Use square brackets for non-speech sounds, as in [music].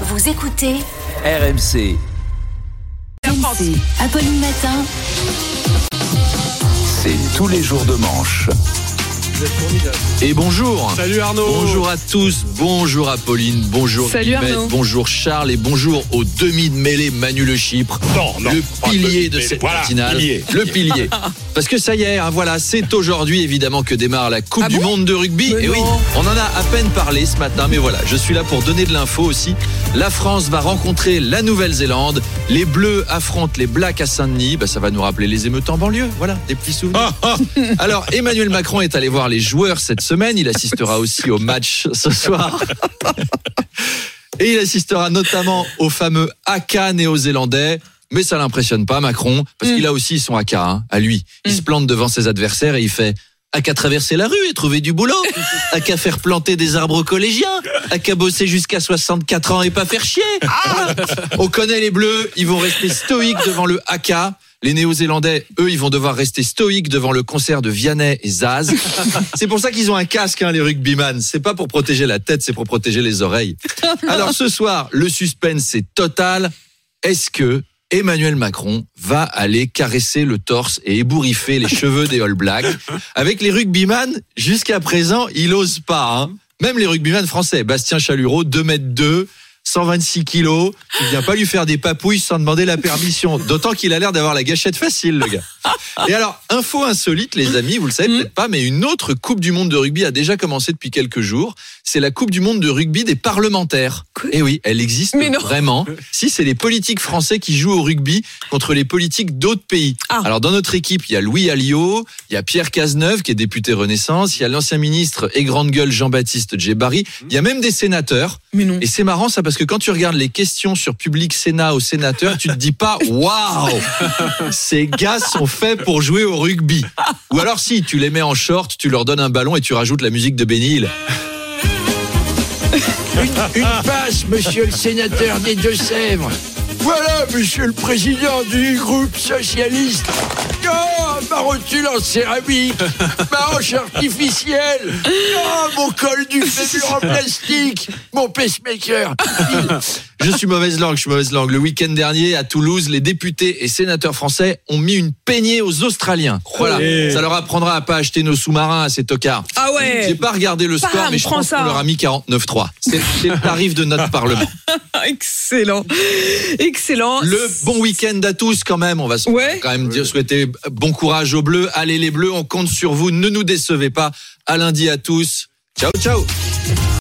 Vous écoutez RMC, RMC, Apolline Matin. c'est tous les jours de manche. Et bonjour. Salut Arnaud. Bonjour à tous, bonjour à Pauline, bonjour Salut Guillemette, Arnaud. bonjour Charles et bonjour au demi de mêlée Manu Le Chypre, Non, non, le pilier de cette Voilà, matinale, pilier. le pilier. [laughs] Parce que ça y est, hein, voilà, c'est aujourd'hui évidemment que démarre la Coupe Ah du bon Monde de rugby. Mais et oui, non. on en a à peine parlé ce matin, mais voilà, je suis là pour donner de l'info aussi. La France va rencontrer la Nouvelle-Zélande. Les Bleus affrontent les Blacks à Saint-Denis. Bah, ça va nous rappeler les émeutes en banlieue. Voilà, des petits souvenirs. [laughs] Alors, Emmanuel Macron est allé voir les joueurs cette semaine. Il assistera aussi au match ce soir. [laughs] Et il assistera notamment au fameux AK néo-zélandais. Mais ça l'impressionne pas, Macron, parce Mm. qu'il a aussi son AK, hein, à lui. Il se plante devant ses adversaires et il fait à qu'à traverser la rue et trouver du boulot, à qu'à faire planter des arbres collégiens, à qu'à bosser jusqu'à 64 ans et pas faire chier. Voilà. On connaît les bleus, ils vont rester stoïques devant le AK. Les Néo-Zélandais, eux, ils vont devoir rester stoïques devant le concert de Vianney et Zaz. C'est pour ça qu'ils ont un casque, hein, les rugbyman. C'est pas pour protéger la tête, c'est pour protéger les oreilles. Alors ce soir, le suspense est total. Est-ce que Emmanuel Macron va aller caresser le torse et ébouriffer les cheveux des All Blacks Avec les rugbyman, jusqu'à présent, il ose pas. hein. Même les rugbyman français, Bastien Chalureau, 2 mètres 2, 126 kilos, il vient pas lui faire des papouilles sans demander la permission. D'autant qu'il a l'air d'avoir la gâchette facile, le gars. Et alors, info insolite, les amis, vous le savez peut-être pas, mais une autre Coupe du Monde de rugby a déjà commencé depuis quelques jours. C'est la Coupe du Monde de rugby des parlementaires. Et oui, elle existe Mais vraiment. Si, c'est les politiques français qui jouent au rugby contre les politiques d'autres pays. Ah. Alors, dans notre équipe, il y a Louis Alliot, il y a Pierre Cazeneuve, qui est député Renaissance, il y a l'ancien ministre et grande gueule Jean-Baptiste Djebari, il y a même des sénateurs. Mais non. Et c'est marrant ça parce que quand tu regardes les questions sur Public Sénat aux sénateurs, tu te dis pas [laughs] waouh, ces gars sont faits pour jouer au rugby. Ou alors si tu les mets en short, tu leur donnes un ballon et tu rajoutes la musique de Hill. Une, une passe, monsieur le sénateur des Deux-Sèvres. Voilà, monsieur le président du groupe socialiste. Oh, ma rotule en céramique, ma hanche artificielle, oh, mon col du [laughs] fémur en plastique, mon pacemaker. Je suis mauvaise langue, je suis mauvaise langue. Le week-end dernier, à Toulouse, les députés et sénateurs français ont mis une peignée aux Australiens. Voilà, Et- ça leur apprendra à pas acheter nos sous-marins à ces tocards. Ah ouais. J'ai pas regardé le score, Bam, mais je pense qu'on leur a mis 49-3. C'est le tarif de notre Parlement. [laughs] Excellent. Excellent. Le bon week-end à tous quand même. On va se- Ouais. quand même dire souhaiter bon courage aux Bleus. Allez les Bleus, on compte sur vous. Ne nous décevez pas. À lundi à tous. Ciao ciao.